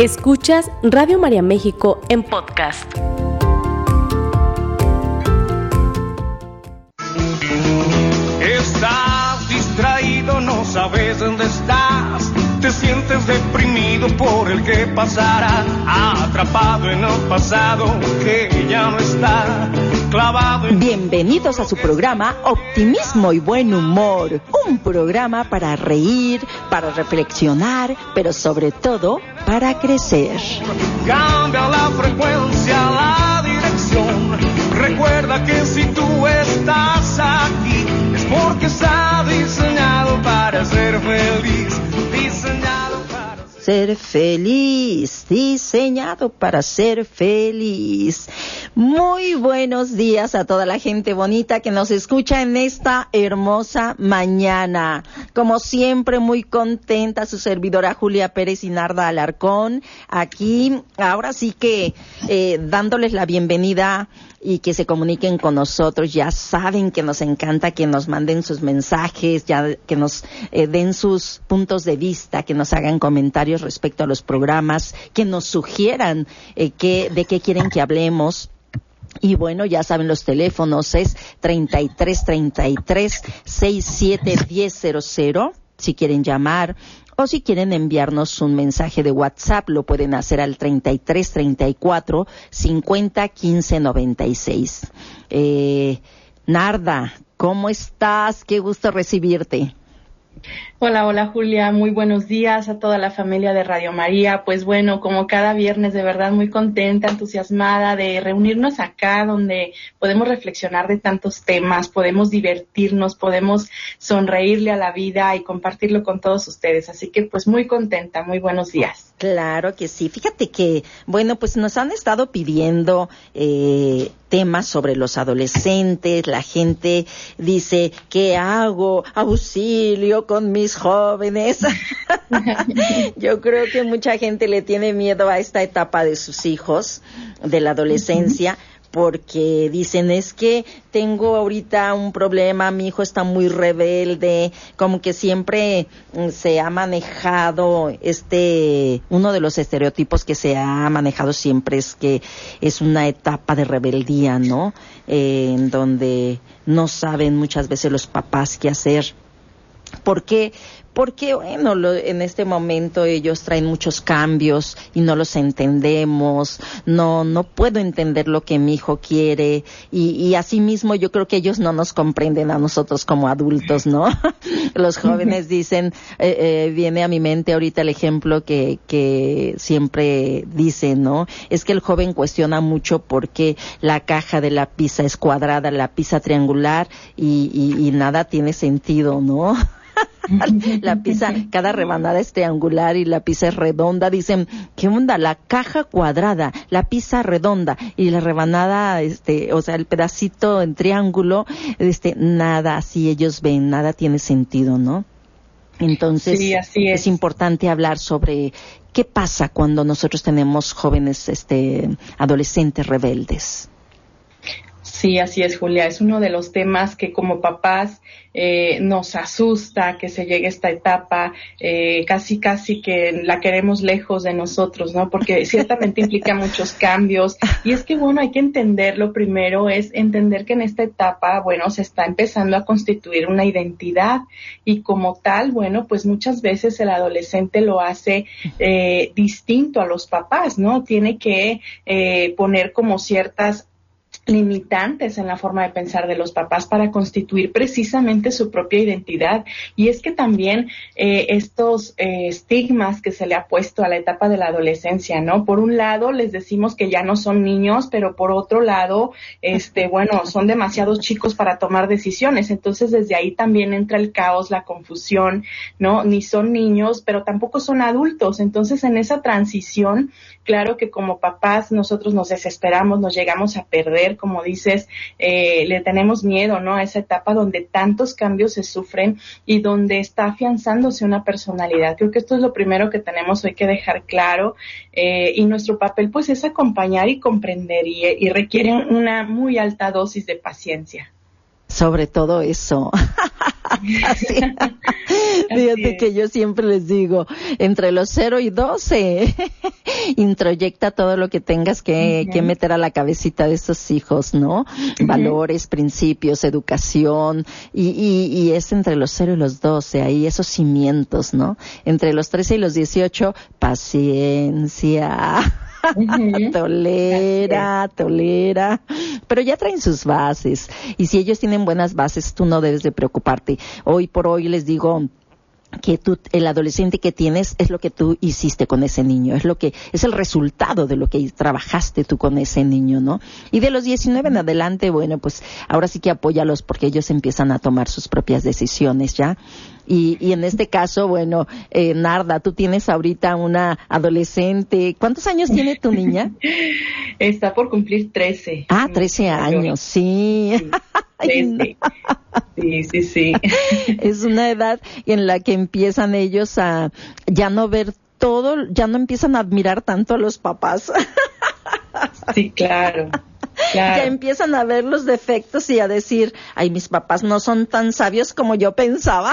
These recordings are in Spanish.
Escuchas Radio María México en podcast. Estás distraído, no sabes dónde estás. Te sientes deprimido por el que pasará, atrapado en el pasado que ya no está Bienvenidos a su programa Optimismo y Buen Humor. Un programa para reír, para reflexionar, pero sobre todo para crecer. Cambia la frecuencia, la dirección. Recuerda que si tú estás aquí es porque está diseñado para ser feliz. Ser feliz, diseñado para ser feliz. Muy buenos días a toda la gente bonita que nos escucha en esta hermosa mañana. Como siempre, muy contenta su servidora Julia Pérez y Narda Alarcón. Aquí, ahora sí que eh, dándoles la bienvenida y que se comuniquen con nosotros. Ya saben que nos encanta que nos manden sus mensajes, ya que nos eh, den sus puntos de vista, que nos hagan comentarios respecto a los programas, que nos sugieran eh, de qué quieren que hablemos. Y bueno, ya saben los teléfonos es 33 33 67 1000 si quieren llamar o si quieren enviarnos un mensaje de WhatsApp, lo pueden hacer al 33 34 50 15 96. Eh, Narda, ¿cómo estás? Qué gusto recibirte. Hola, hola Julia, muy buenos días a toda la familia de Radio María. Pues bueno, como cada viernes, de verdad muy contenta, entusiasmada de reunirnos acá donde podemos reflexionar de tantos temas, podemos divertirnos, podemos sonreírle a la vida y compartirlo con todos ustedes. Así que pues muy contenta, muy buenos días. Claro que sí. Fíjate que, bueno, pues nos han estado pidiendo eh, temas sobre los adolescentes. La gente dice, ¿qué hago? Auxilio con mis jóvenes. Yo creo que mucha gente le tiene miedo a esta etapa de sus hijos, de la adolescencia, porque dicen es que tengo ahorita un problema, mi hijo está muy rebelde, como que siempre mm, se ha manejado este, uno de los estereotipos que se ha manejado siempre es que es una etapa de rebeldía, ¿no? Eh, en donde no saben muchas veces los papás qué hacer. Porque porque bueno, en este momento ellos traen muchos cambios y no los entendemos, no, no puedo entender lo que mi hijo quiere y, y asimismo yo creo que ellos no nos comprenden a nosotros como adultos, ¿no? los jóvenes dicen, eh, eh, viene a mi mente ahorita el ejemplo que, que siempre dicen, ¿no? Es que el joven cuestiona mucho porque la caja de la pizza es cuadrada, la pizza triangular y, y nada tiene sentido, ¿no? la pizza, cada rebanada es triangular y la pizza es redonda. Dicen, ¿qué onda? La caja cuadrada, la pizza redonda y la rebanada, este, o sea, el pedacito en triángulo, este, nada, así ellos ven, nada tiene sentido, ¿no? Entonces, es. importante hablar sobre qué pasa cuando nosotros tenemos jóvenes, este, adolescentes rebeldes. Sí, así es, Julia. Es uno de los temas que como papás eh, nos asusta que se llegue esta etapa, eh, casi, casi que la queremos lejos de nosotros, ¿no? Porque ciertamente implica muchos cambios. Y es que, bueno, hay que entender, lo primero es entender que en esta etapa, bueno, se está empezando a constituir una identidad y como tal, bueno, pues muchas veces el adolescente lo hace eh, distinto a los papás, ¿no? Tiene que eh, poner como ciertas limitantes en la forma de pensar de los papás para constituir precisamente su propia identidad. Y es que también eh, estos eh, estigmas que se le ha puesto a la etapa de la adolescencia, ¿no? Por un lado les decimos que ya no son niños, pero por otro lado, este, bueno, son demasiados chicos para tomar decisiones. Entonces desde ahí también entra el caos, la confusión, ¿no? Ni son niños, pero tampoco son adultos. Entonces en esa transición, claro que como papás nosotros nos desesperamos, nos llegamos a perder como dices, eh, le tenemos miedo, ¿no? A esa etapa donde tantos cambios se sufren y donde está afianzándose una personalidad. Creo que esto es lo primero que tenemos hoy que dejar claro eh, y nuestro papel pues es acompañar y comprender y requiere una muy alta dosis de paciencia sobre todo eso. Fíjate que yo siempre les digo, entre los 0 y 12, introyecta todo lo que tengas que, meter a la cabecita de estos hijos, ¿no? Valores, principios, educación, y, y, es entre los 0 y los 12, ahí esos cimientos, ¿no? Entre los 13 y los 18, paciencia. tolera, tolera, pero ya traen sus bases y si ellos tienen buenas bases, tú no debes de preocuparte. Hoy por hoy les digo, que tú, el adolescente que tienes es lo que tú hiciste con ese niño, es lo que, es el resultado de lo que trabajaste tú con ese niño, ¿no? Y de los 19 en adelante, bueno, pues ahora sí que apóyalos porque ellos empiezan a tomar sus propias decisiones ya. Y, y en este caso, bueno, eh, Narda, tú tienes ahorita una adolescente. ¿Cuántos años tiene tu niña? Está por cumplir 13. Ah, 13 años, sí. Sí, sí, sí. Es una edad en la que empiezan ellos a ya no ver todo, ya no empiezan a admirar tanto a los papás. Sí, claro. Ya empiezan a ver los defectos y a decir, ay, mis papás no son tan sabios como yo pensaba.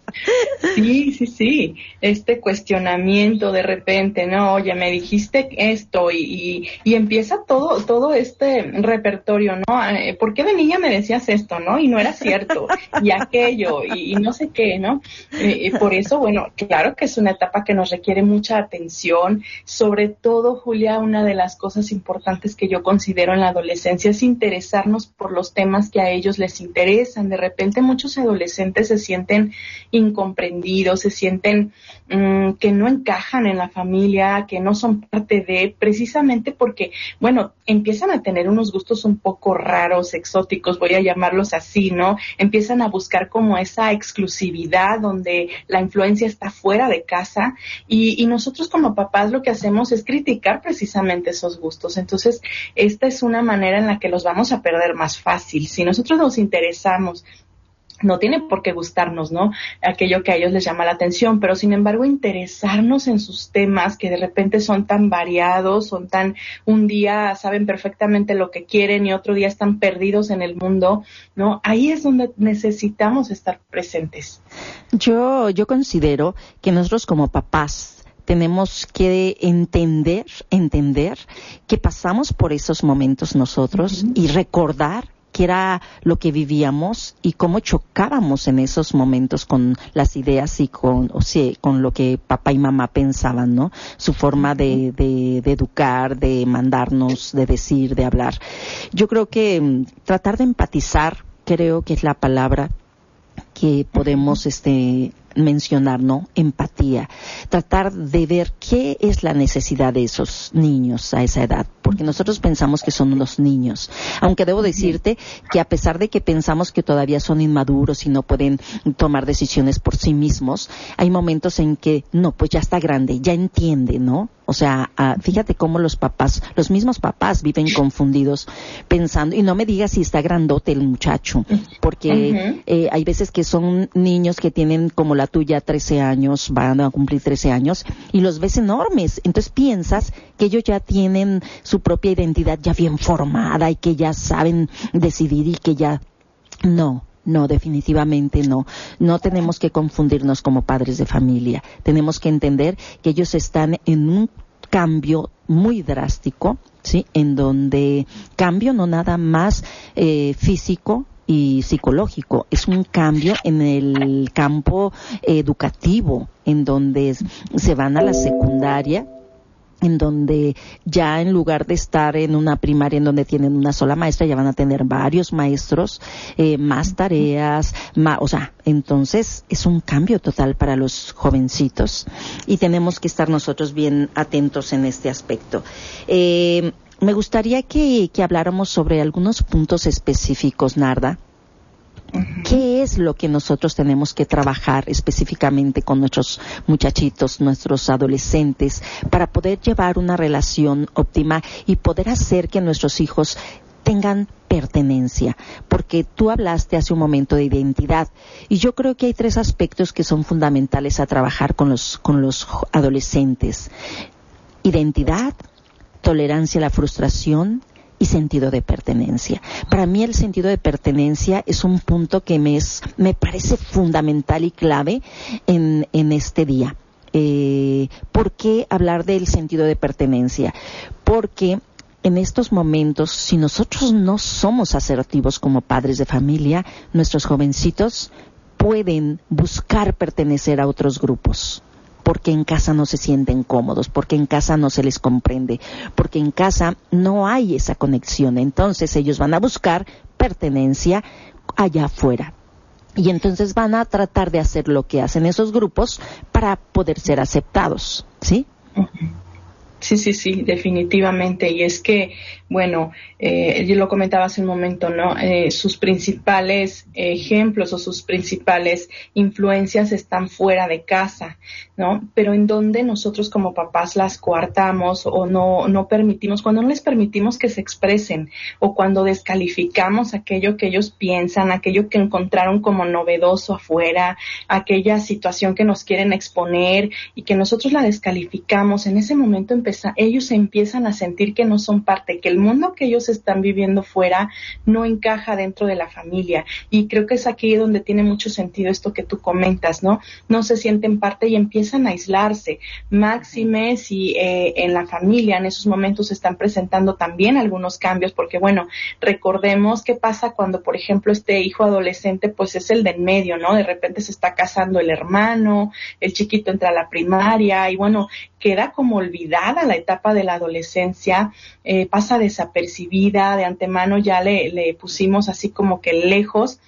Sí, sí, sí. Este cuestionamiento de repente, no, oye, me dijiste esto y, y, empieza todo, todo este repertorio, ¿no? Eh, ¿Por qué de niña me decías esto, no? Y no era cierto, y aquello, y, no sé qué, ¿no? Eh, por eso, bueno, claro que es una etapa que nos requiere mucha atención, sobre todo, Julia, una de las cosas importantes que yo considero en la adolescencia es interesarnos por los temas que a ellos les interesan. De repente muchos adolescentes se sienten incomprendidos, se sienten mm, que no encajan en la familia, que no son parte de, precisamente porque, bueno, empiezan a tener unos gustos un poco raros, exóticos, voy a llamarlos así, ¿no? Empiezan a buscar como esa exclusividad donde la influencia está fuera de casa y, y nosotros como papás lo que hacemos es criticar precisamente esos gustos. Entonces, esta es una manera en la que los vamos a perder más fácil. Si nosotros nos interesamos no tiene por qué gustarnos, ¿no? Aquello que a ellos les llama la atención, pero sin embargo interesarnos en sus temas que de repente son tan variados, son tan, un día saben perfectamente lo que quieren y otro día están perdidos en el mundo, ¿no? Ahí es donde necesitamos estar presentes. Yo, yo considero que nosotros como papás, tenemos que entender, entender que pasamos por esos momentos nosotros y recordar qué era lo que vivíamos y cómo chocábamos en esos momentos con las ideas y con, o sea, con lo que papá y mamá pensaban, ¿no? Su forma de, de, de educar, de mandarnos, de decir, de hablar. Yo creo que mm, tratar de empatizar, creo que es la palabra que podemos este mencionar, ¿no? Empatía. Tratar de ver qué es la necesidad de esos niños a esa edad, porque nosotros pensamos que son unos niños. Aunque debo decirte que a pesar de que pensamos que todavía son inmaduros y no pueden tomar decisiones por sí mismos, hay momentos en que no, pues ya está grande, ya entiende, ¿no? O sea, ah, fíjate cómo los papás, los mismos papás viven confundidos pensando, y no me digas si está grandote el muchacho, porque eh, hay veces que son niños que tienen como la tuya 13 años, van a cumplir 13 años, y los ves enormes. Entonces piensas que ellos ya tienen su propia identidad ya bien formada y que ya saben decidir y que ya no, no, definitivamente no. No tenemos que confundirnos como padres de familia. Tenemos que entender que ellos están en un cambio muy drástico, ¿sí? En donde cambio no nada más eh, físico, y psicológico, es un cambio en el campo educativo, en donde se van a la secundaria en donde ya en lugar de estar en una primaria en donde tienen una sola maestra, ya van a tener varios maestros, eh, más tareas, más, o sea, entonces es un cambio total para los jovencitos y tenemos que estar nosotros bien atentos en este aspecto. Eh, me gustaría que, que habláramos sobre algunos puntos específicos, Narda. ¿Qué es lo que nosotros tenemos que trabajar específicamente con nuestros muchachitos, nuestros adolescentes, para poder llevar una relación óptima y poder hacer que nuestros hijos tengan pertenencia, porque tú hablaste hace un momento de identidad y yo creo que hay tres aspectos que son fundamentales a trabajar con los, con los adolescentes. Identidad, tolerancia a la frustración y sentido de pertenencia. Para mí el sentido de pertenencia es un punto que me, es, me parece fundamental y clave en, en este día. Eh, ¿Por qué hablar del sentido de pertenencia? Porque en estos momentos, si nosotros no somos asertivos como padres de familia, nuestros jovencitos pueden buscar pertenecer a otros grupos porque en casa no se sienten cómodos, porque en casa no se les comprende, porque en casa no hay esa conexión. Entonces ellos van a buscar pertenencia allá afuera. Y entonces van a tratar de hacer lo que hacen esos grupos para poder ser aceptados, ¿sí? Sí, sí, sí, definitivamente. Y es que, bueno, eh, yo lo comentaba hace un momento, ¿no? Eh, sus principales ejemplos o sus principales influencias están fuera de casa, ¿no? Pero en donde nosotros como papás las coartamos o no, no permitimos, cuando no les permitimos que se expresen o cuando descalificamos aquello que ellos piensan, aquello que encontraron como novedoso afuera, aquella situación que nos quieren exponer y que nosotros la descalificamos, en ese momento empezamos ellos empiezan a sentir que no son parte, que el mundo que ellos están viviendo fuera no encaja dentro de la familia. Y creo que es aquí donde tiene mucho sentido esto que tú comentas, ¿no? No se sienten parte y empiezan a aislarse. Máxime si eh, en la familia en esos momentos se están presentando también algunos cambios, porque bueno, recordemos qué pasa cuando, por ejemplo, este hijo adolescente, pues es el de en medio, ¿no? De repente se está casando el hermano, el chiquito entra a la primaria y bueno, queda como olvidada la etapa de la adolescencia, eh, pasa desapercibida, de antemano ya le, pusimos así como que lejos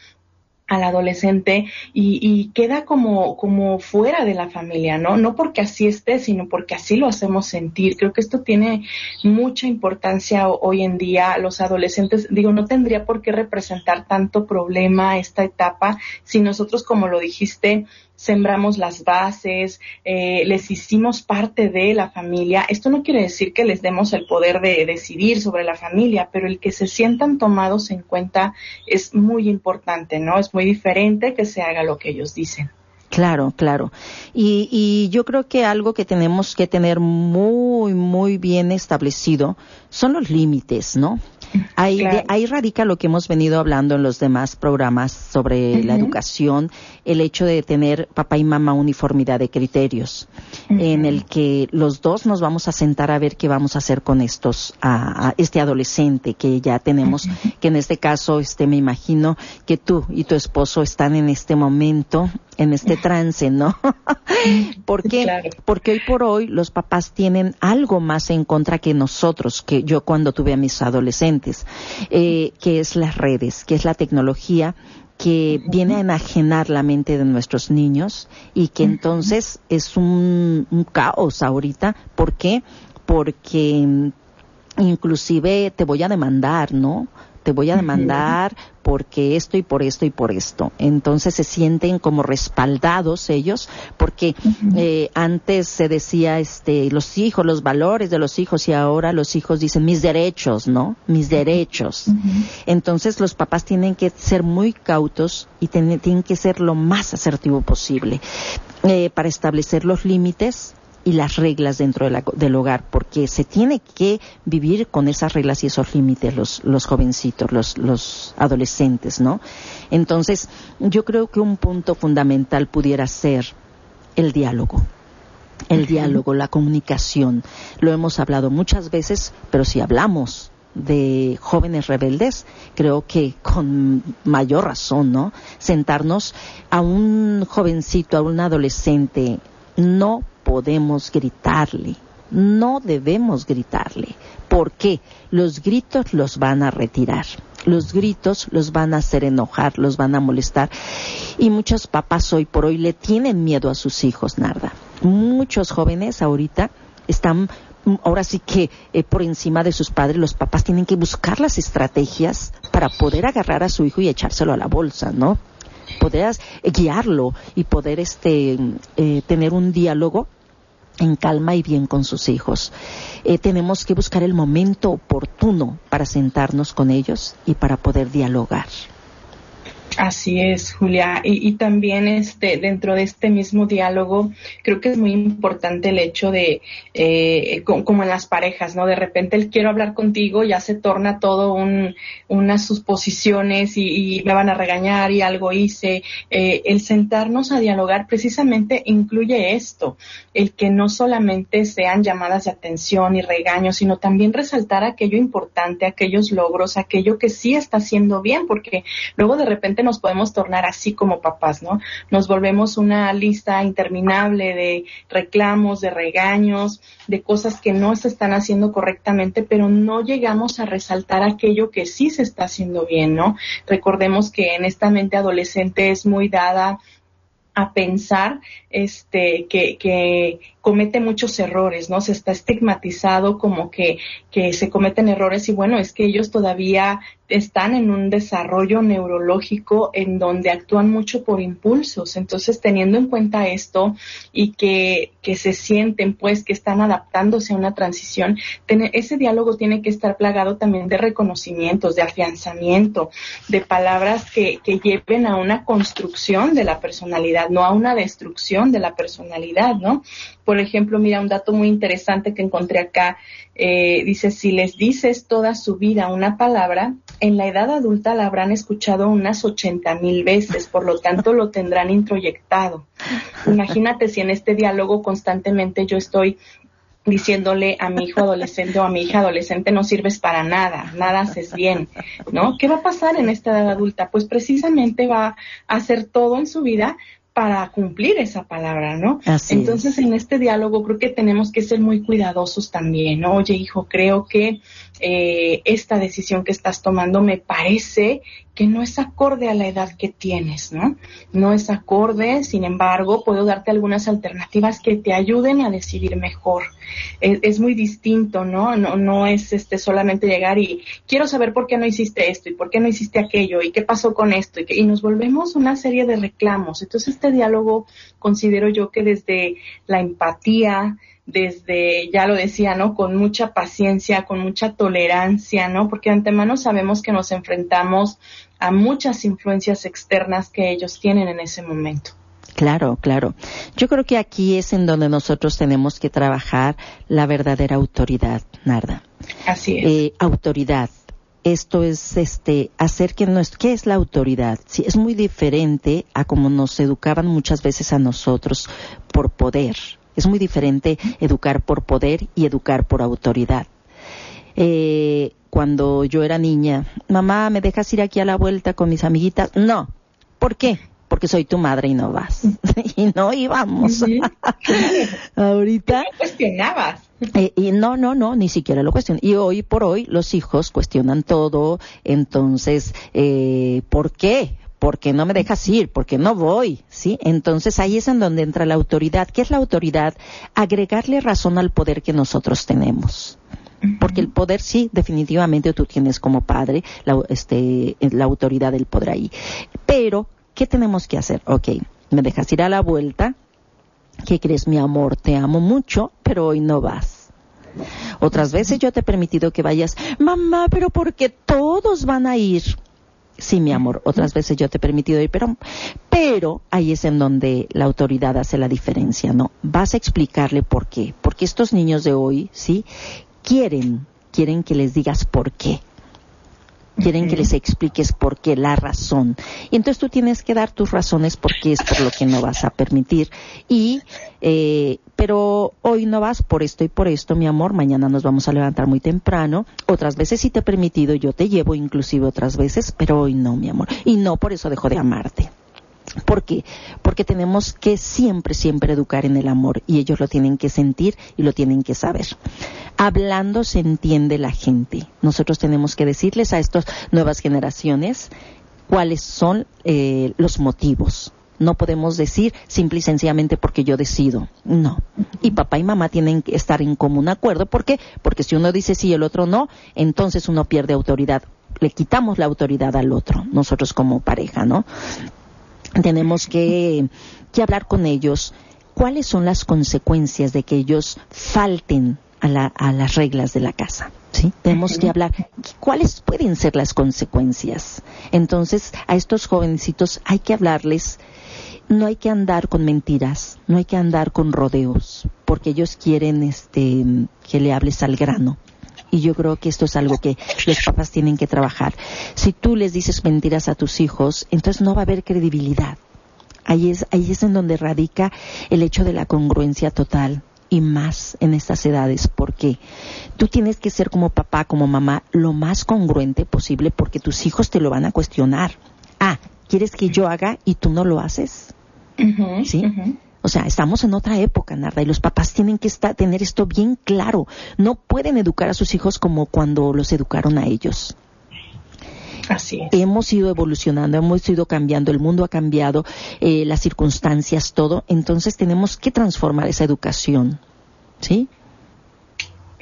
al adolescente y, y, queda como, como fuera de la familia, ¿no? No porque así esté, sino porque así lo hacemos sentir. Creo que esto tiene mucha importancia hoy en día. Los adolescentes, digo, no tendría por qué representar tanto problema esta etapa si nosotros, como lo dijiste, sembramos las bases, eh, les hicimos parte de la familia. Esto no quiere decir que les demos el poder de decidir sobre la familia, pero el que se sientan tomados en cuenta es muy importante, ¿no? Es muy diferente que se haga lo que ellos dicen. Claro, claro. Y, y, yo creo que algo que tenemos que tener muy, muy bien establecido son los límites, ¿no? Ahí, ahí radica lo que hemos venido hablando en los demás programas sobre la educación, el hecho de tener papá y mamá uniformidad de criterios, en el que los dos nos vamos a sentar a ver qué vamos a hacer con estos, a, este adolescente que ya tenemos, que en este caso, este, me imagino que tú y tu esposo están en este momento en este trance, ¿no? ¿Por qué? Porque hoy por hoy los papás tienen algo más en contra que nosotros, que yo cuando tuve a mis adolescentes, eh, que es las redes, que es la tecnología que viene a enajenar la mente de nuestros niños y que entonces es un, un caos ahorita. ¿Por qué? Porque mm, inclusive te voy a demandar, ¿no? Te voy a demandar porque esto y por esto y por esto. Entonces se sienten como respaldados ellos, porque eh, antes se decía este los hijos, los valores de los hijos y ahora los hijos dicen mis derechos, ¿no? Mis derechos. Entonces los papás tienen que ser muy cautos y tienen que ser lo más asertivo posible eh, para establecer los límites y las reglas dentro del hogar, porque se tiene que vivir con esas reglas y esos límites los, los jovencitos, los, los adolescentes, ¿no? Entonces, yo creo que un punto fundamental pudiera ser el diálogo. El diálogo, la comunicación. Lo hemos hablado muchas veces, pero si hablamos de jóvenes rebeldes, creo que con mayor razón, ¿no? Sentarnos a un jovencito, a un adolescente, no podemos gritarle, no debemos gritarle. ¿Por qué? Los gritos los van a retirar. Los gritos los van a hacer enojar, los van a molestar. Y muchos papás hoy por hoy le tienen miedo a sus hijos, Narda. Muchos jóvenes ahorita están ahora sí que eh, por encima de sus padres, los papás tienen que buscar las estrategias para poder agarrar a su hijo y echárselo a la bolsa, ¿no? Poder guiarlo y poder este eh, tener un diálogo en calma y bien con sus hijos. Eh, tenemos que buscar el momento oportuno para sentarnos con ellos y para poder dialogar. Así es, Julia. Y, y, también este, dentro de este mismo diálogo, creo que es muy importante el hecho de, eh, como en las parejas, ¿no? De repente el quiero hablar contigo, ya se torna todo un, unas suposiciones y, y, me van a regañar y algo hice. Eh, el sentarnos a dialogar precisamente incluye esto, el que no solamente sean llamadas de atención y regaños, sino también resaltar aquello importante, aquellos logros, aquello que sí está haciendo bien, porque luego de repente nos podemos tornar así como papás, ¿no? Nos volvemos una lista interminable de reclamos, de regaños, de cosas que no se están haciendo correctamente, pero no llegamos a resaltar aquello que sí se está haciendo bien, ¿no? Recordemos que en esta mente adolescente es muy dada a pensar este que, que comete muchos errores, ¿no? Se está estigmatizado como que, que se cometen errores y bueno, es que ellos todavía están en un desarrollo neurológico en donde actúan mucho por impulsos. Entonces, teniendo en cuenta esto y que, que se sienten pues que están adaptándose a una transición, ese diálogo tiene que estar plagado también de reconocimientos, de afianzamiento, de palabras que, que lleven a una construcción de la personalidad, no a una destrucción de la personalidad, ¿no? Ejemplo, mira un dato muy interesante que encontré acá. Eh, dice, si les dices toda su vida una palabra, en la edad adulta la habrán escuchado unas 80 mil veces, por lo tanto lo tendrán introyectado. Imagínate si en este diálogo constantemente yo estoy diciéndole a mi hijo adolescente o a mi hija adolescente no sirves para nada, nada haces bien, ¿no? ¿Qué va a pasar en esta edad adulta? Pues precisamente va a hacer todo en su vida para cumplir esa palabra, ¿no? Entonces, en este diálogo creo que tenemos que ser muy cuidadosos también, ¿no? Oye, hijo, creo que eh, esta decisión que estás tomando me parece que no es acorde a la edad que tienes, ¿no? No es acorde, sin embargo, puedo darte algunas alternativas que te ayuden a decidir mejor. Es, muy distinto, ¿no? ¿no? No es este solamente llegar y quiero saber por qué no hiciste esto y por qué no hiciste aquello y qué pasó con esto y, y nos volvemos una serie de reclamos. Entonces, este diálogo considero yo que desde la empatía, desde, ya lo decía, ¿no? Con mucha paciencia, con mucha tolerancia, ¿no? Porque de antemano sabemos que nos enfrentamos a muchas influencias externas que ellos tienen en ese momento. Claro, claro. Yo creo que aquí es en donde nosotros tenemos que trabajar la verdadera autoridad, Narda. Así es. Eh, autoridad. Esto es este hacer que nuestro ¿qué es la autoridad? Sí, es muy diferente a como nos educaban muchas veces a nosotros por poder, es muy diferente educar por poder y educar por autoridad. Eh, cuando yo era niña, mamá, ¿me dejas ir aquí a la vuelta con mis amiguitas? No. ¿Por qué? Porque soy tu madre y no vas. y no íbamos. Ahorita. cuestionabas. Eh, y no, no, no, ni siquiera lo cuestiono. Y hoy por hoy los hijos cuestionan todo. Entonces, eh, ¿por qué? Porque no me dejas ir, porque no voy, ¿sí? Entonces ahí es en donde entra la autoridad. ¿Qué es la autoridad? Agregarle razón al poder que nosotros tenemos. Porque el poder sí, definitivamente tú tienes como padre la, este, la autoridad del poder ahí. Pero, ¿qué tenemos que hacer? Ok, me dejas ir a la vuelta. ¿Qué crees, mi amor? Te amo mucho, pero hoy no vas. Otras veces yo te he permitido que vayas, mamá, pero porque todos van a ir. Sí, mi amor, otras veces yo te he permitido ir, pero, pero ahí es en donde la autoridad hace la diferencia, ¿no? Vas a explicarle por qué. Porque estos niños de hoy, ¿sí? Quieren, quieren que les digas por qué. Quieren que les expliques por qué, la razón. Y entonces tú tienes que dar tus razones porque es por lo que no vas a permitir. Y, eh, pero hoy no vas por esto y por esto, mi amor, mañana nos vamos a levantar muy temprano. Otras veces sí te he permitido, yo te llevo inclusive otras veces, pero hoy no, mi amor. Y no por eso dejo de amarte. ¿Por qué? Porque tenemos que siempre, siempre educar en el amor y ellos lo tienen que sentir y lo tienen que saber. Hablando se entiende la gente. Nosotros tenemos que decirles a estas nuevas generaciones cuáles son eh, los motivos. No podemos decir simple y sencillamente porque yo decido. No. Y papá y mamá tienen que estar en común acuerdo. ¿Por qué? Porque si uno dice sí y el otro no, entonces uno pierde autoridad. Le quitamos la autoridad al otro, nosotros como pareja, ¿no? Tenemos que, hablar con ellos cuáles son las consecuencias de que ellos falten a, las reglas de la casa. ¿sí? Tenemos que hablar cuáles pueden ser las consecuencias. Entonces, a estos jovencitos hay que hablarles, no hay que andar con mentiras, no hay que andar con rodeos, porque ellos quieren este que le hables al grano. Y yo creo que esto es algo que los papás tienen que trabajar. Si tú les dices mentiras a tus hijos, entonces no va a haber credibilidad. Ahí es, ahí es en donde radica el hecho de la congruencia total y más en estas edades, porque tú tienes que ser como papá, como mamá, lo más congruente posible porque tus hijos te lo van a cuestionar. Ah, ¿quieres que yo haga y tú no lo haces? ¿Sí? O sea, estamos en otra época, Narda, y los papás tienen que estar, tener esto bien claro. No pueden educar a sus hijos como cuando los educaron a ellos. Así es. Hemos ido evolucionando, hemos ido cambiando, el mundo ha cambiado, eh, las circunstancias, todo. Entonces tenemos que transformar esa educación. ¿Sí?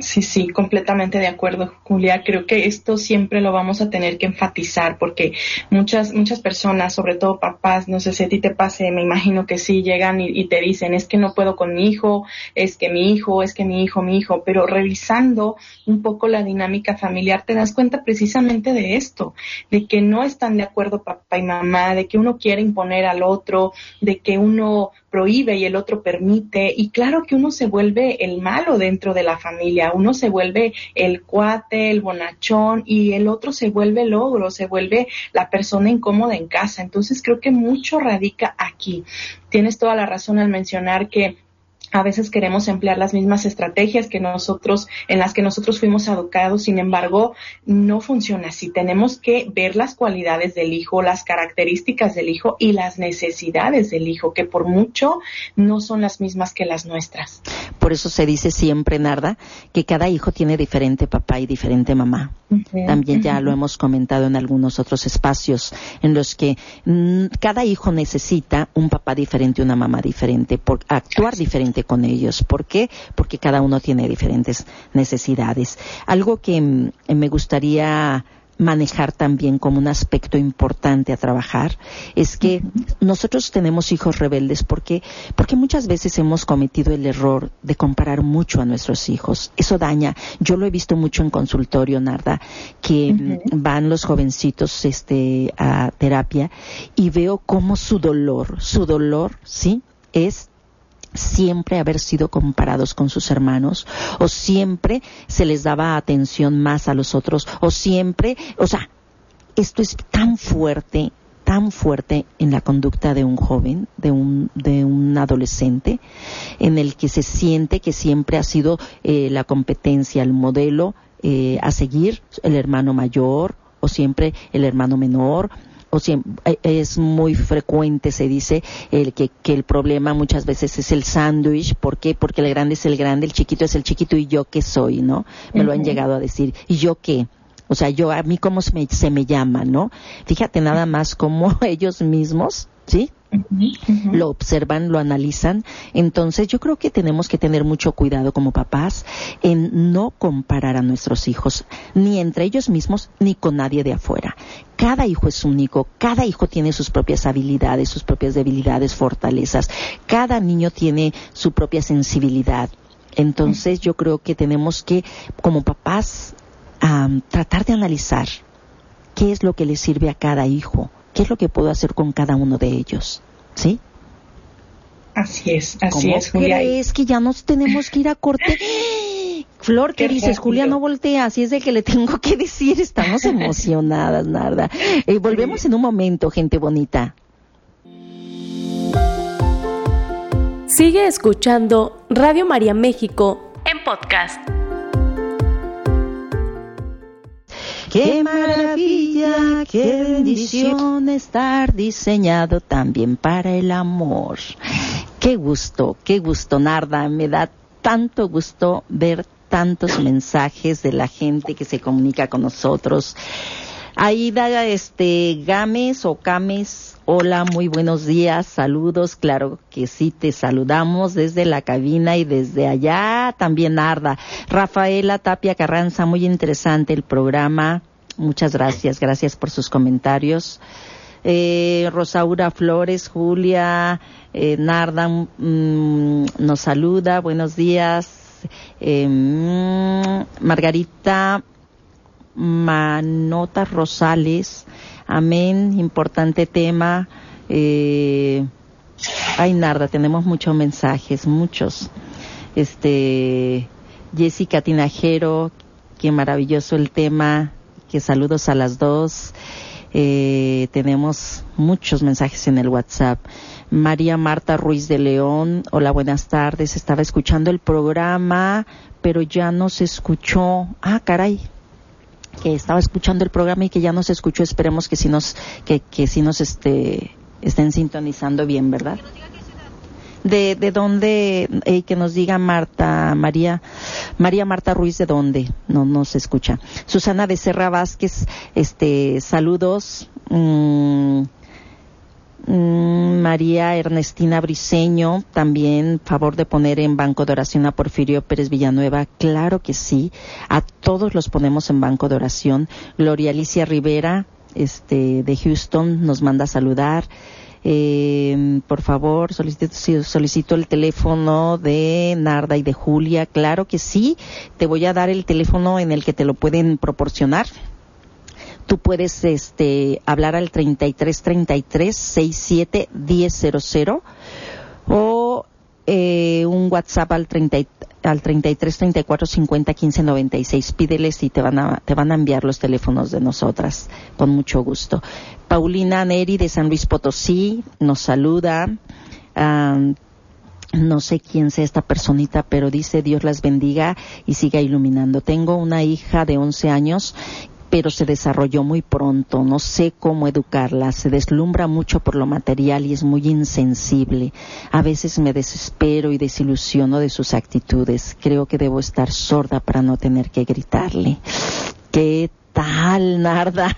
Sí, sí, completamente de acuerdo, Julia. Creo que esto siempre lo vamos a tener que enfatizar porque muchas, muchas personas, sobre todo papás, no sé si a ti te pase, me imagino que sí, llegan y, te dicen, es que no puedo con mi hijo, es que mi hijo, es que mi hijo, mi hijo, pero revisando un poco la dinámica familiar te das cuenta precisamente de esto, de que no están de acuerdo papá y mamá, de que uno quiere imponer al otro, de que uno prohíbe y el otro permite, y claro que uno se vuelve el malo dentro de la familia, uno se vuelve el cuate, el bonachón, y el otro se vuelve el ogro, se vuelve la persona incómoda en casa. Entonces creo que mucho radica aquí. Tienes toda la razón al mencionar que a veces queremos emplear las mismas estrategias que nosotros, en las que nosotros fuimos educados, sin embargo, no funciona así. Tenemos que ver las cualidades del hijo, las características del hijo y las necesidades del hijo, que por mucho no son las mismas que las nuestras. Por eso se dice siempre, Narda, que cada hijo tiene diferente papá y diferente mamá. También ya lo hemos comentado en algunos otros espacios en los que mm, cada hijo necesita un papá diferente, una mamá diferente, por actuar diferente con ellos. ¿Por qué? Porque cada uno tiene diferentes necesidades. Algo que mm, me gustaría manejar también como un aspecto importante a trabajar es que nosotros tenemos hijos rebeldes porque porque muchas veces hemos cometido el error de comparar mucho a nuestros hijos eso daña yo lo he visto mucho en consultorio Narda que van los jovencitos este a terapia y veo cómo su dolor su dolor sí es siempre haber sido comparados con sus hermanos, o siempre se les daba atención más a los otros, o siempre, o sea, esto es tan fuerte, tan fuerte en la conducta de un joven, de un, de un adolescente, en el que se siente que siempre ha sido eh, la competencia, el modelo eh, a seguir, el hermano mayor, o siempre el hermano menor, o eh, es muy frecuente, se dice, el que, que el problema muchas veces es el sándwich. ¿Por qué? Porque el grande es el grande, el chiquito es el chiquito y yo qué soy, ¿no? Me lo han llegado a decir. ¿Y yo qué? O sea, yo, a mí cómo se me, se me llama, ¿no? Fíjate nada más cómo ellos mismos, ¿sí? lo observan, lo analizan. Entonces yo creo que tenemos que tener mucho cuidado como papás en no comparar a nuestros hijos, ni entre ellos mismos, ni con nadie de afuera. Cada hijo es único, cada hijo tiene sus propias habilidades, sus propias debilidades, fortalezas. Cada niño tiene su propia sensibilidad. Entonces yo creo que tenemos que, como papás, tratar de analizar qué es lo que le sirve a cada hijo ¿Qué es lo que puedo hacer con cada uno de ellos? ¿Sí? Así es, así es, Julia. Es que ya nos tenemos que ir a corte. Flor, ¿qué, dices? Julia no voltea, así es de que le tengo que decir, estamos emocionadas, Narda. Eh, volvemos en un momento, gente bonita. Sigue escuchando Radio María México en podcast. Qué maravilla, qué bendición estar diseñado también para el amor. Qué gusto, qué gusto, Narda. Me da tanto gusto ver tantos mensajes de la gente que se comunica con nosotros. Aida este, Gámez o Cames, hola, muy buenos días, saludos, claro que sí, te saludamos desde la cabina y desde allá también Arda. Rafaela Tapia Carranza, muy interesante el programa, muchas gracias, gracias por sus comentarios. Eh, Rosaura Flores, Julia, eh, Narda mm, nos saluda, buenos días. eh, mm, Margarita Manota Rosales. Amén, importante tema. Eh, ay, Narda, tenemos muchos mensajes, muchos. Este, Jessica Tinajero, qué maravilloso el tema. Que saludos a las dos. Eh, tenemos muchos mensajes en el WhatsApp. María Marta Ruiz de León, hola, buenas tardes. Estaba escuchando el programa, pero ya no se escuchó. Ah, caray, que estaba escuchando el programa y que ya no se escuchó. Esperemos que si nos, que, que si nos este, estén sintonizando bien, ¿verdad? De, de dónde, eh, que nos diga Marta, María, María Marta Ruiz, de dónde, no, no se escucha. Susana de Serra Vázquez, este, saludos. Mm, María Ernestina Briseño, también favor de poner en banco de oración a Porfirio Pérez Villanueva. Claro que sí, a todos los ponemos en banco de oración. Gloria Alicia Rivera, este, de Houston, nos manda a saludar. Eh, por favor, solicito el teléfono de Narda y de Julia. Claro que sí, te voy a dar el teléfono en el que te lo pueden proporcionar. Tú puedes este, hablar al 3333 67 100 o eh, un WhatsApp al 30, al 33 34 50 15 96. Pídeles y te van a te van a enviar los teléfonos de nosotras con mucho gusto. Paulina Neri de San Luis Potosí nos saluda. no sé quién sea esta personita, pero dice Dios las bendiga y siga iluminando. Tengo una hija de 11 años pero se desarrolló muy pronto, no sé cómo educarla, se deslumbra mucho por lo material y es muy insensible. A veces me desespero y desilusiono de sus actitudes. Creo que debo estar sorda para no tener que gritarle. ¿Qué tal, Narda?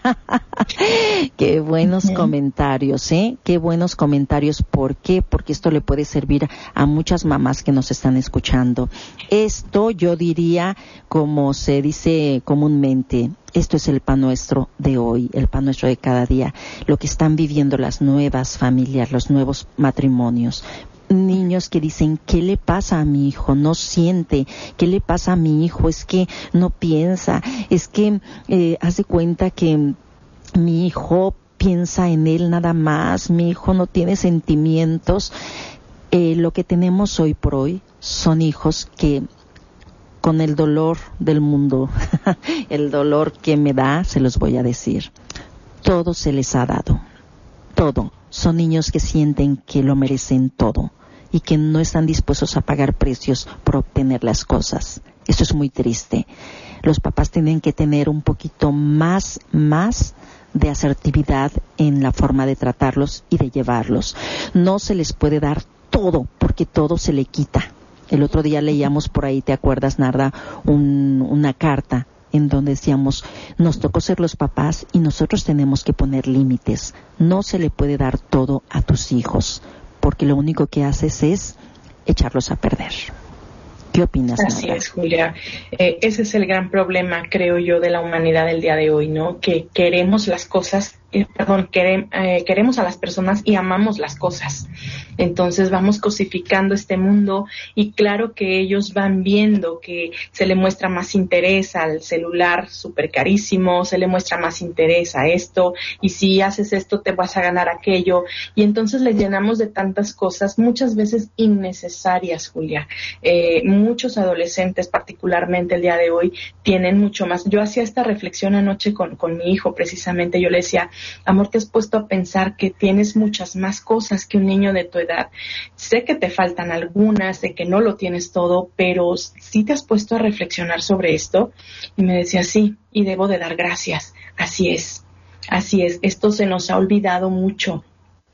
Qué buenos comentarios, ¿eh? Qué buenos comentarios. ¿Por qué? Porque esto le puede servir a muchas mamás que nos están escuchando. Esto yo diría, como se dice comúnmente, esto es el pan nuestro de hoy, el pan nuestro de cada día, lo que están viviendo las nuevas familias, los nuevos matrimonios niños que dicen, ¿qué le pasa a mi hijo? No siente, ¿qué le pasa a mi hijo? Es que no piensa, es que eh, hace cuenta que mi hijo piensa en él nada más, mi hijo no tiene sentimientos. Eh, lo que tenemos hoy por hoy son hijos que con el dolor del mundo, el dolor que me da, se los voy a decir, todo se les ha dado, todo. Son niños que sienten que lo merecen todo y que no están dispuestos a pagar precios por obtener las cosas. Eso es muy triste. Los papás tienen que tener un poquito más, más de asertividad en la forma de tratarlos y de llevarlos. No se les puede dar todo porque todo se le quita. El otro día leíamos por ahí, ¿te acuerdas, Narda? una carta en donde decíamos, nos tocó ser los papás y nosotros tenemos que poner límites. No se le puede dar todo a tus hijos porque lo único que haces es echarlos a perder. ¿Qué opinas? Así es, Julia. Eh, ese es el gran problema, creo yo, de la humanidad del día de hoy, ¿no? Que queremos las cosas eh, perdón, eh, queremos a las personas y amamos las cosas. Entonces vamos cosificando este mundo y claro que ellos van viendo que se le muestra más interés al celular súper carísimo, se le muestra más interés a esto y si haces esto te vas a ganar aquello y entonces les llenamos de tantas cosas, muchas veces innecesarias, Julia. Eh, muchos adolescentes, particularmente el día de hoy, tienen mucho más. Yo hacía esta reflexión anoche con, con mi hijo, precisamente, yo le decía, Amor, te has puesto a pensar que tienes muchas más cosas que un niño de tu edad. Sé que te faltan algunas, sé que no lo tienes todo, pero sí te has puesto a reflexionar sobre esto. Y me decía, sí, y debo de dar gracias. Así es, así es. Esto se nos ha olvidado mucho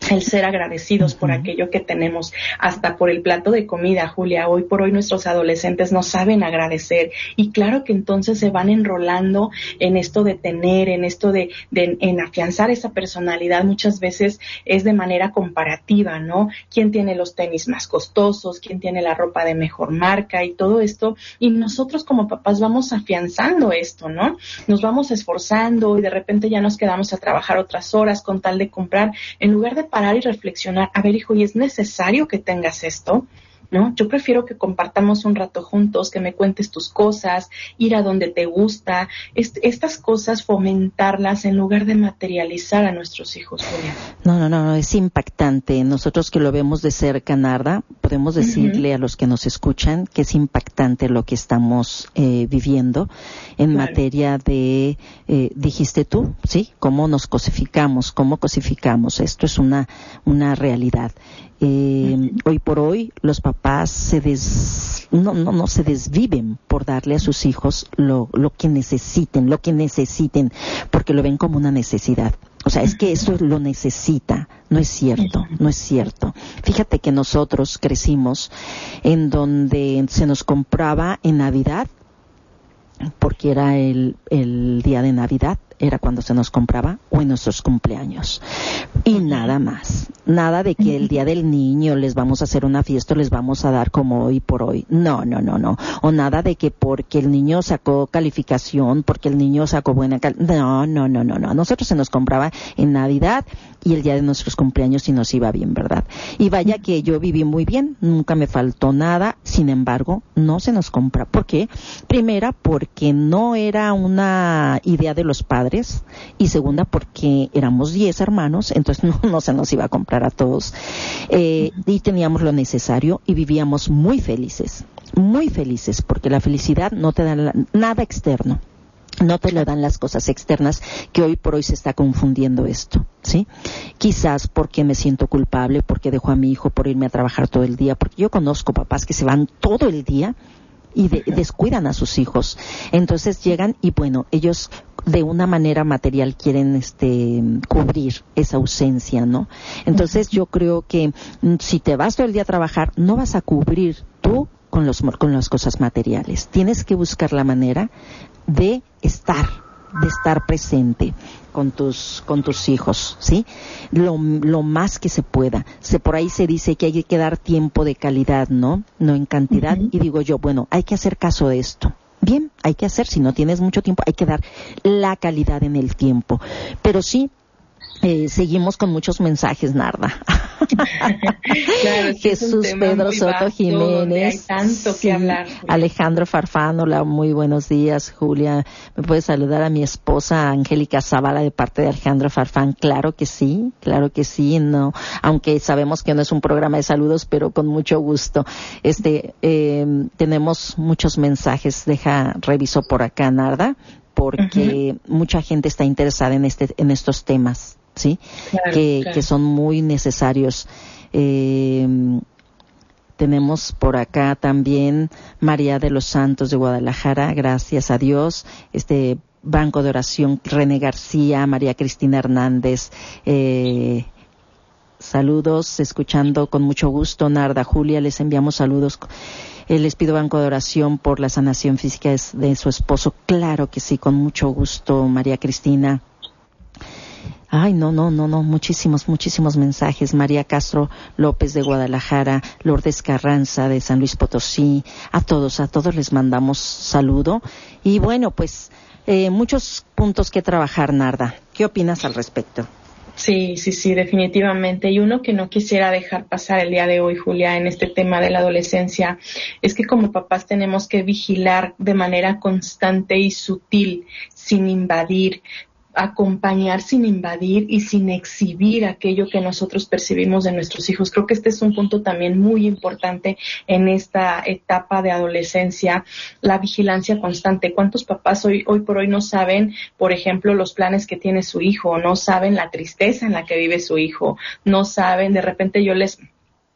el ser agradecidos por aquello que tenemos, hasta por el plato de comida, Julia. Hoy por hoy nuestros adolescentes no saben agradecer y claro que entonces se van enrolando en esto de tener, en esto de, de en afianzar esa personalidad. Muchas veces es de manera comparativa, ¿no? ¿Quién tiene los tenis más costosos? ¿Quién tiene la ropa de mejor marca? Y todo esto. Y nosotros como papás vamos afianzando esto, ¿no? Nos vamos esforzando y de repente ya nos quedamos a trabajar otras horas con tal de comprar en lugar de parar y reflexionar, a ver hijo, ¿y es necesario que tengas esto? ¿No? Yo prefiero que compartamos un rato juntos, que me cuentes tus cosas, ir a donde te gusta, estas cosas fomentarlas en lugar de materializar a nuestros hijos, Julia. No, no, no, es impactante. Nosotros que lo vemos de cerca, Narda, podemos decirle a los que nos escuchan que es impactante lo que estamos eh, viviendo en materia de, eh, dijiste tú, ¿sí? Cómo nos cosificamos, cómo cosificamos. Esto es una, una realidad. Eh, hoy por hoy los papás se des, no, no, no se desviven por darle a sus hijos lo, lo que necesiten, lo que necesiten, porque lo ven como una necesidad. O sea, es que eso lo necesita. No es cierto, no es cierto. Fíjate que nosotros crecimos en donde se nos compraba en Navidad, porque era el, el día de Navidad, era cuando se nos compraba o en nuestros cumpleaños. Y nada más. Nada de que el día del niño les vamos a hacer una fiesta les vamos a dar como hoy por hoy. No, no, no, no. O nada de que porque el niño sacó calificación, porque el niño sacó buena calificación. No, no, no, no, no. A nosotros se nos compraba en Navidad y el día de nuestros cumpleaños y nos iba bien, ¿verdad? Y vaya que yo viví muy bien, nunca me faltó nada, sin embargo, no se nos compra. ¿Por qué? Primera, porque no era una idea de los padres y segunda porque éramos 10 hermanos, entonces no, se nos iba a comprar a todos eh, y teníamos lo necesario y vivíamos muy felices, muy felices porque la felicidad no te da nada externo. No te lo dan las cosas externas que hoy por hoy se está confundiendo esto, ¿sí? Quizás porque me siento culpable, porque dejo a mi hijo por irme a trabajar todo el día, porque yo conozco papás que se van todo el día y descuidan a sus hijos. Entonces llegan y bueno, ellos de una manera material quieren este cubrir esa ausencia, ¿no? Entonces yo creo que mm, si te vas todo el día a trabajar, no vas a cubrir tú con los con las cosas materiales. Tienes que buscar la manera de estar, de estar presente con tus, con tus hijos, ¿sí? Lo, lo más que se pueda. Se, por ahí se dice que hay que dar tiempo de calidad, ¿no? No en cantidad. Y digo yo, bueno, hay que hacer caso de esto. Bien, hay que hacer, si no tienes mucho tiempo, hay que dar la calidad en el tiempo. Pero sí, eh, seguimos con muchos mensajes, Narda. Jesús Pedro Soto Jiménez. tanto que hablar. Alejandro Farfán, hola, muy buenos días, Julia. ¿Me puedes saludar a mi esposa Angélica Zavala de parte de Alejandro Farfán? Claro que sí, claro que sí, no, aunque sabemos que no es un programa de saludos, pero con mucho gusto. Este, eh, tenemos muchos mensajes, deja, reviso por acá, Narda, porque mucha gente está interesada en este, en estos temas. ¿Sí? que, son muy necesarios. Eh, tenemos por acá también María de los Santos de Guadalajara, gracias a Dios. Este Banco de Oración René García, María Cristina Hernández. Eh, saludos, escuchando con mucho gusto. Narda Julia, les enviamos saludos. Eh, les pido Banco de Oración por la sanación física de su esposo. Claro que sí, con mucho gusto, María Cristina. Ay, no, no, no, no, muchísimos, muchísimos mensajes. María Castro López de Guadalajara, Lourdes Carranza de San Luis Potosí, a todos, a todos les mandamos saludo. Y bueno, pues eh, muchos puntos que trabajar, Narda. ¿Qué opinas al respecto? Sí, sí, sí, definitivamente. Y uno que no quisiera dejar pasar el día de hoy, Julia, en este tema de la adolescencia, es que como papás tenemos que vigilar de manera constante y sutil, sin invadir, acompañar sin invadir y sin exhibir aquello que nosotros percibimos de nuestros hijos. Creo que este es un punto también muy importante en esta etapa de adolescencia, la vigilancia constante. ¿Cuántos papás hoy, hoy por hoy no saben, por ejemplo, los planes que tiene su hijo, no saben la tristeza en la que vive su hijo, no saben, de repente yo les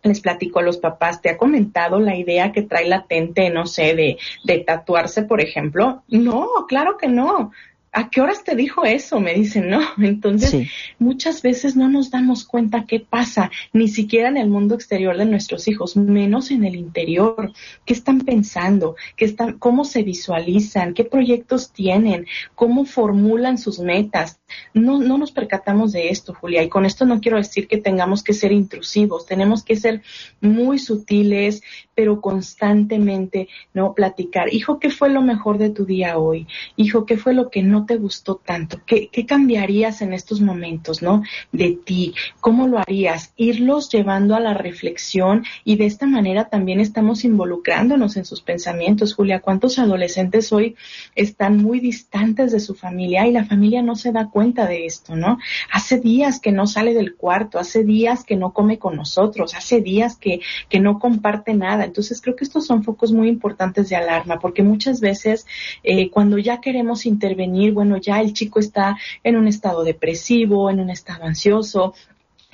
les platico a los papás, ¿te ha comentado la idea que trae latente, no sé, de, de tatuarse, por ejemplo? No, claro que no. ¿A qué horas te dijo eso? Me dicen, ¿no? Entonces, muchas veces no nos damos cuenta qué pasa, ni siquiera en el mundo exterior de nuestros hijos, menos en el interior. ¿Qué están pensando? ¿Qué están, ¿Cómo se visualizan? ¿Qué proyectos tienen? ¿Cómo formulan sus metas? No, no nos percatamos de esto, Julia. Y con esto no quiero decir que tengamos que ser intrusivos, tenemos que ser muy sutiles, pero constantemente, ¿no? Platicar. Hijo, ¿qué fue lo mejor de tu día hoy? Hijo, ¿qué fue lo que no te gustó tanto? ¿Qué, qué cambiarías en estos momentos, ¿no? De ti. ¿Cómo lo harías? Irlos llevando a la reflexión y de esta manera también estamos involucrándonos en sus pensamientos. Julia, ¿cuántos adolescentes hoy están muy distantes de su familia y la familia no se da cuenta de esto, ¿no? Hace días que no sale del cuarto, hace días que no come con nosotros, hace días que, que no comparte nada. Entonces creo que estos son focos muy importantes de alarma porque muchas veces eh, cuando ya queremos intervenir, bueno, ya el chico está en un estado depresivo, en un estado ansioso,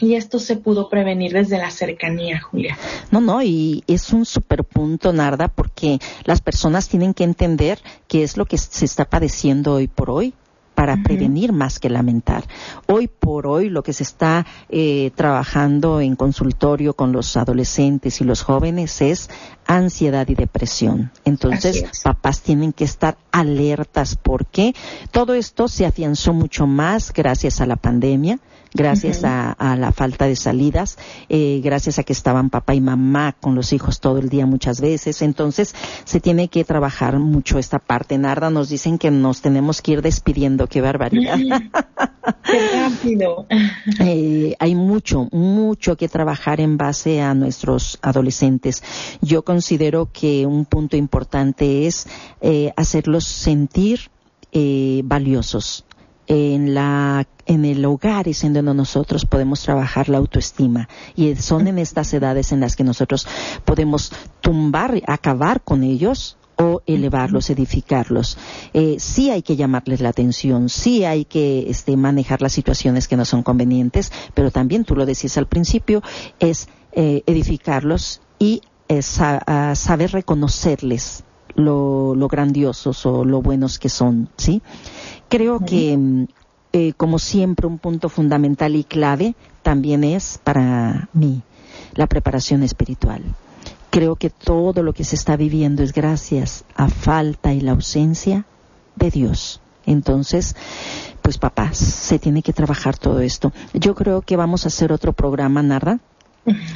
y esto se pudo prevenir desde la cercanía, Julia. No, no, y es un super punto, Narda, porque las personas tienen que entender qué es lo que se está padeciendo hoy por hoy para prevenir más que lamentar. Hoy por hoy lo que se está eh, trabajando en consultorio con los adolescentes y los jóvenes es ansiedad y depresión. Entonces, papás tienen que estar alertas. Porque todo esto se afianzó mucho más gracias a la pandemia gracias a, la falta de salidas, eh, gracias a que estaban papá y mamá con los hijos todo el día muchas veces. Entonces, se tiene que trabajar mucho esta parte. Narda, nos dicen que nos tenemos que ir despidiendo. Qué barbaridad. Qué rápido. Eh, hay mucho, mucho que trabajar en base a nuestros adolescentes. Yo considero que un punto importante es eh, hacerlos sentir valiosos en la en el hogar es en donde nosotros podemos trabajar la autoestima. Y son en estas edades en las que nosotros podemos tumbar, acabar con ellos o elevarlos, edificarlos. Eh, sí hay que llamarles la atención, sí hay que este, manejar las situaciones que no son convenientes, pero también tú lo decías al principio, es eh, edificarlos y eh, saber reconocerles lo, lo grandiosos o lo buenos que son, ¿sí? Creo que, mm, eh, como siempre, un punto fundamental y clave también es para mí la preparación espiritual. Creo que todo lo que se está viviendo es gracias a falta y la ausencia de Dios. Entonces, pues papás, se tiene que trabajar todo esto. Yo creo que vamos a hacer otro programa, Narda.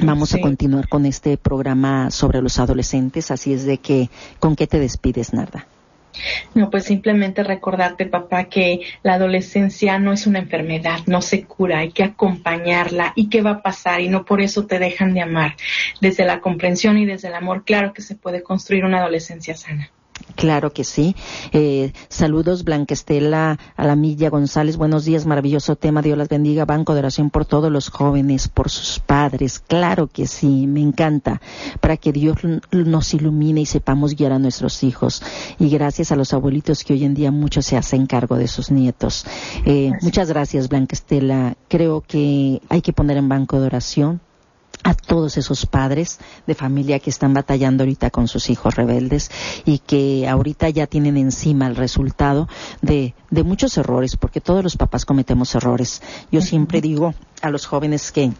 Vamos a continuar con este programa sobre los adolescentes, así es de que, ¿con qué te despides, Narda? No, pues simplemente recordarte, papá, que la adolescencia no es una enfermedad, no se cura, hay que acompañarla y qué va a pasar y no por eso te dejan de amar. Desde la comprensión y desde el amor, claro que se puede construir una adolescencia sana. Claro que sí. Eh, saludos, Blanquestela Alamilla González. Buenos días, maravilloso tema. Dios las bendiga. Banco de oración por todos los jóvenes, por sus padres. Claro que sí, me encanta. Para que Dios nos ilumine y sepamos guiar a nuestros hijos. Y gracias a los abuelitos que hoy en día muchos se hacen cargo de sus nietos. Eh, muchas gracias, Blanquestela. Creo que hay que poner en banco de oración a todos esos padres de familia que están batallando ahorita con sus hijos rebeldes y que ahorita ya tienen encima el resultado de, de muchos errores, porque todos los papás cometemos errores. Yo siempre digo a los jóvenes que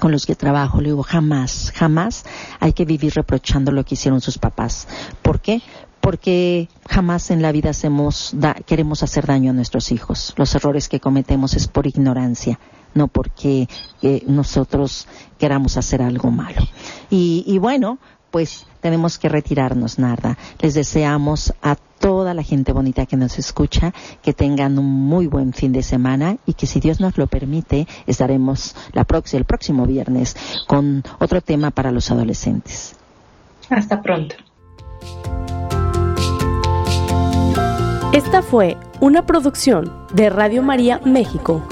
con los que trabajo, le digo, jamás, jamás hay que vivir reprochando lo que hicieron sus papás. ¿Por qué? Porque jamás en la vida hacemos queremos hacer daño a nuestros hijos. Los errores que cometemos es por ignorancia no porque eh, nosotros queramos hacer algo malo. Y, y bueno, pues tenemos que retirarnos, Narda. Les deseamos a toda la gente bonita que nos escucha que tengan un muy buen fin de semana y que si Dios nos lo permite estaremos la el próximo viernes con otro tema para los adolescentes. Hasta pronto. Esta fue una producción de Radio María México.